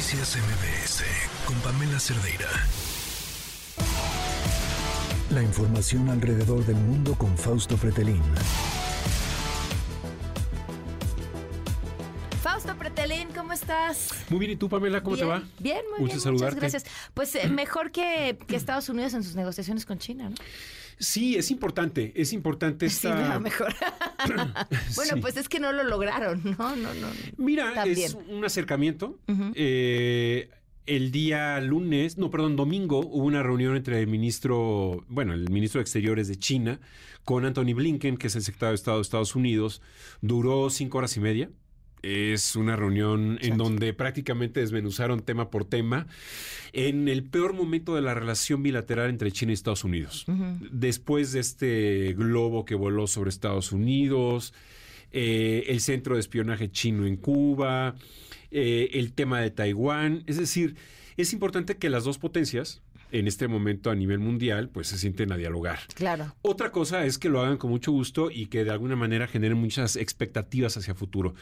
Noticias MBS con Pamela Cerdeira. La información alrededor del mundo con Fausto Pretelín. Fausto Pretelín, ¿cómo estás? Muy bien, ¿y tú, Pamela? ¿Cómo bien, te va? Bien, muy Mucho bien. saludarte. Muchas gracias. Pues eh, mejor que, que Estados Unidos en sus negociaciones con China, ¿no? Sí, es importante, es importante Sí, esta... no, mejor. bueno, Sí. pues es que no lo lograron, ¿no? No, no. Mira, También. es un acercamiento. Eh, el día lunes, no, perdón, domingo, hubo una reunión entre el ministro, bueno, el ministro de Exteriores de China con Anthony Blinken, que es el secretario de Estado de Estados Unidos. Duró cinco horas y media. Es una reunión en donde prácticamente desmenuzaron tema por tema en el peor momento de la relación bilateral entre China y Estados Unidos. Después de este globo que voló sobre Estados Unidos, eh, el centro de espionaje chino en Cuba, eh, el tema de Taiwán. Es decir, es importante que las dos potencias, en este momento a nivel mundial, pues se sienten a dialogar. Claro. Otra cosa es que lo hagan con mucho gusto y que de alguna manera generen muchas expectativas hacia futuro.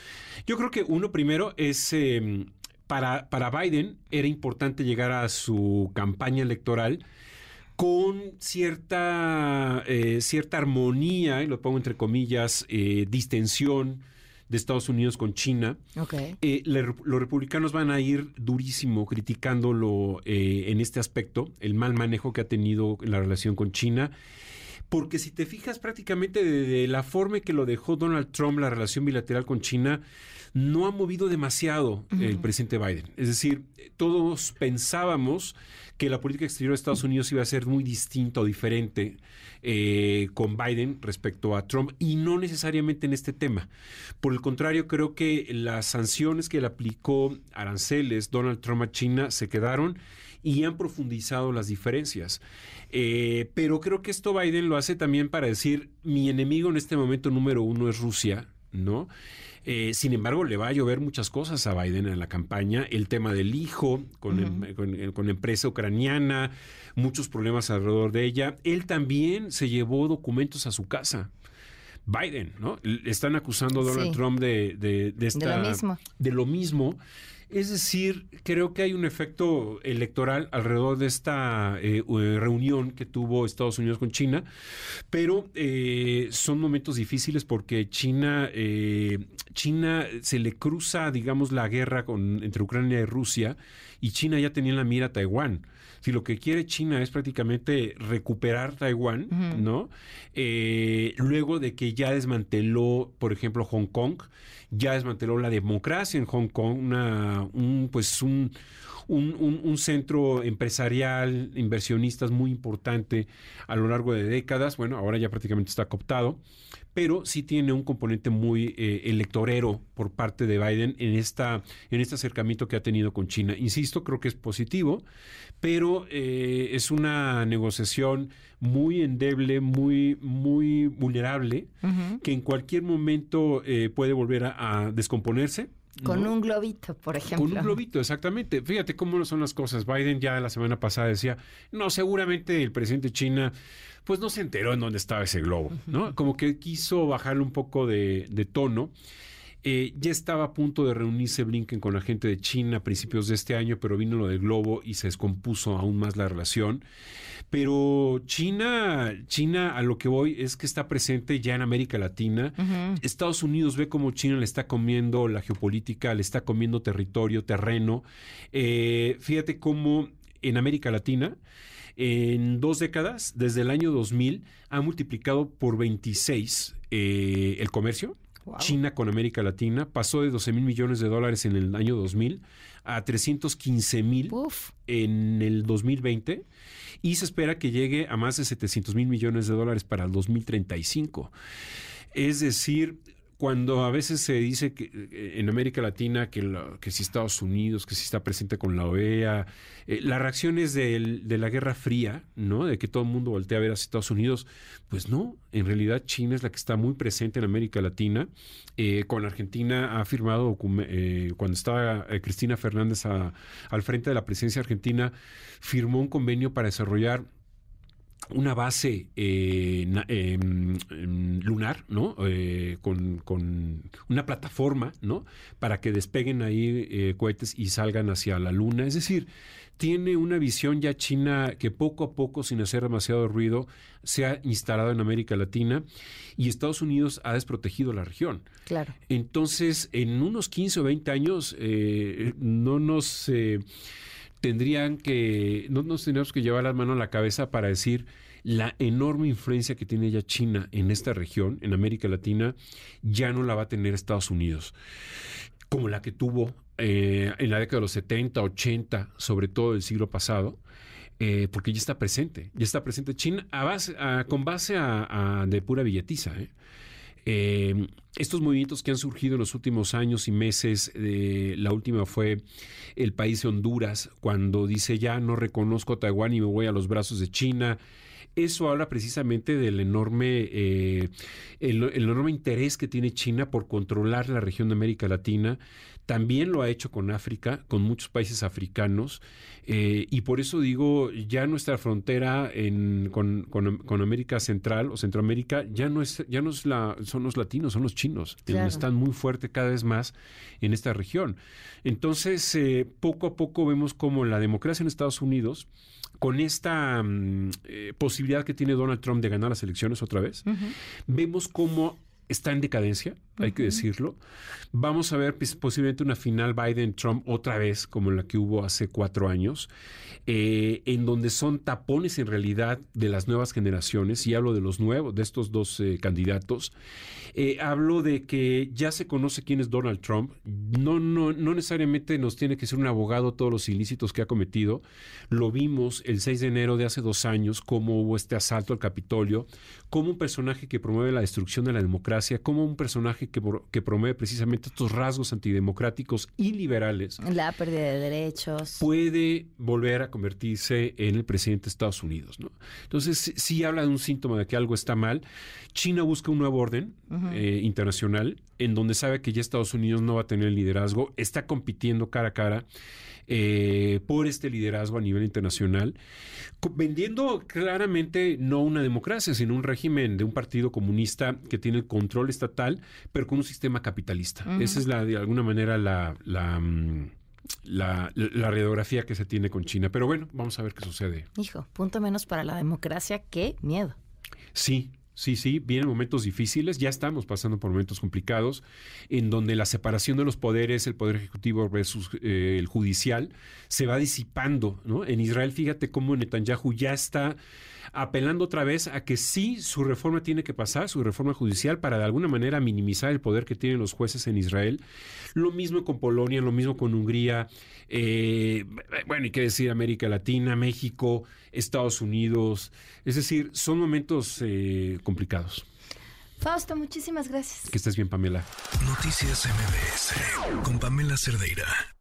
Yo creo que uno primero es... eh, para, para Biden era importante llegar a su campaña electoral con cierta, eh, cierta armonía, y lo pongo entre comillas, eh, distensión de Estados Unidos con China. Eh, le- los republicanos van a ir durísimo criticándolo eh, en este aspecto, el mal manejo que ha tenido en la relación con China. Porque si te fijas prácticamente de, de la forma en que lo dejó Donald Trump la relación bilateral con China, no ha movido demasiado el presidente Biden. Es decir, todos pensábamos que la política exterior de Estados Unidos iba a ser muy distinta o diferente eh, con Biden respecto a Trump y no necesariamente en este tema. Por el contrario, creo que las sanciones que le aplicó aranceles Donald Trump a China se quedaron y han profundizado las diferencias. Eh, pero creo que esto Biden lo hace también para decir, mi enemigo en este momento número uno es Rusia, ¿no? Eh, sin embargo, le va a llover muchas cosas a Biden en la campaña. El tema del hijo con, em- con- eh, con empresa ucraniana, muchos problemas alrededor de ella. Él también se llevó documentos a su casa. Biden, ¿no? Están acusando a Donald Sí. Trump de, de, de esta- lo mismo. de lo mismo. Es decir, creo que hay un efecto electoral alrededor de esta eh, eh, reunión que tuvo Estados Unidos con China, pero eh, son momentos difíciles porque China, eh, China se le cruza, digamos, la guerra con, entre Ucrania y Rusia y China ya tenía en la mira a Taiwán. Si lo que quiere China es prácticamente recuperar Taiwán, ¿no? Eh, luego de que ya desmanteló, por ejemplo, Hong Kong, ya desmanteló la democracia en Hong Kong, una, un, pues un, un, un- un centro empresarial, inversionistas muy importante a lo largo de décadas. Bueno, ahora ya prácticamente está cooptado, pero sí tiene un componente muy eh, electorero por parte de Biden en, esta, en este acercamiento que ha tenido con China. Insisto, creo que es positivo, pero eh, es una negociación muy endeble, muy, muy vulnerable, que en cualquier momento eh, puede volver a, a descomponerse. Con ¿no? un globito, por ejemplo. Con un globito, exactamente. Fíjate cómo son las cosas. Biden ya la semana pasada decía, no, seguramente el presidente de China, pues no se enteró en dónde estaba ese globo, ¿no? Como que quiso bajarle un poco de, de tono. Eh, ya estaba a punto de reunirse Blinken con la gente de China a principios de este año, pero vino lo del globo y se descompuso aún más la relación. Pero China, China a lo que voy es que está presente ya en América Latina. Estados Unidos ve cómo China le está comiendo la geopolítica, le está comiendo territorio, terreno. Eh, fíjate cómo en América Latina, en dos décadas, desde el año 2000, ha multiplicado por 26 eh, el comercio. Wow. China con América Latina pasó de 12 mil millones de dólares en el año 2000 a 315 mil en el 2020 y se espera que llegue a más de 700 mil millones de dólares para el 2035. Es decir, cuando a veces se dice que eh, en América Latina que, que si Estados Unidos, que si está presente con la OEA, eh, la reacción es del- de la Guerra Fría, ¿no? De que todo el mundo voltea a ver a Estados Unidos. Pues no, en realidad China es la que está muy presente en América Latina. Eh, con Argentina ha firmado, eh, cuando estaba eh, Cristina Fernández al frente de la presidencia argentina, firmó un convenio para desarrollar una base eh, em, lunar, ¿no? Eh, con, una plataforma, ¿no? Para que despeguen ahí eh, cohetes y salgan hacia la luna. Es decir, tiene una visión ya china que poco a poco, sin hacer demasiado ruido, se ha instalado en América Latina y Estados Unidos ha desprotegido la región. Claro. Entonces, en unos 15 o 20 años, no nos tendrían que, no nos tenemos que llevar la mano a la cabeza para decir la enorme influencia que tiene ya China en esta región, en América Latina, ya no la va a tener Estados Unidos, como la que tuvo eh, en la década de los 70, 80, sobre todo el siglo pasado. Eh, porque ya está presente, ya está presente China con base a, de pura billetiza. ¿eh? Estos movimientos que han surgido en los últimos años y meses, la última fue el país de Honduras, cuando dice ya no reconozco a Taiwán y me voy a los brazos de China. Eso habla precisamente del enorme, eh, el, enorme interés que tiene China por controlar la región de América Latina, también lo ha hecho con África, con muchos países africanos, eh, y por eso digo, ya nuestra frontera con, América Central o Centroamérica ya no es, ya no es la, son los latinos, son los chinos, que están muy fuertes cada vez más en esta región. Entonces, eh, poco a poco vemos como la democracia en Estados Unidos, con esta mm, eh, posibilidad que tiene Donald Trump de ganar las elecciones otra vez, vemos cómo está en decadencia, hay que decirlo. Vamos a ver pues, posiblemente una final Biden-Trump otra vez, como la que hubo hace cuatro años, eh, en donde son tapones en realidad de las nuevas generaciones, y hablo de los nuevos, de estos dos eh, candidatos. Eh, hablo de que ya se conoce quién es Donald Trump. No, no, no necesariamente nos tiene que ser un abogado todos los ilícitos que ha cometido. Lo vimos el 6 de enero de hace dos años, cómo hubo este asalto al Capitolio, como un personaje que promueve la destrucción de la democracia, como un personaje que, que promueve precisamente estos rasgos antidemocráticos y liberales. La pérdida de derechos. Puede volver a convertirse en el presidente de Estados Unidos. ¿no? Entonces, sí, habla de un síntoma de que algo está mal. China busca un nuevo orden eh, internacional en donde sabe que ya Estados Unidos no va a tener liderazgo, está compitiendo cara a cara eh, por este liderazgo a nivel internacional, vendiendo claramente no una democracia, sino un régimen de un partido comunista que tiene el control estatal, pero con un sistema capitalista. Esa es la, de alguna manera la, la mm, la, radiografía que se tiene con China. Pero bueno, vamos a ver qué sucede. Hijo, punto menos para la democracia, qué miedo. Sí, Sí, sí, vienen momentos difíciles, ya estamos pasando por momentos complicados, en donde la separación de los poderes, el poder ejecutivo versus eh, el judicial, se va disipando. ¿no? En Israel, fíjate cómo Netanyahu ya está apelando otra vez a que sí su reforma tiene que pasar, su reforma judicial, para de alguna manera minimizar el poder que tienen los jueces en Israel. Lo mismo con Polonia, lo mismo con Hungría, eh, bueno, y qué decir América Latina, México, Estados Unidos. Es decir, son momentos eh, complicados. Fausto, muchísimas gracias. Que estés bien, Pamela. Noticias MBS con Pamela Cerdeira.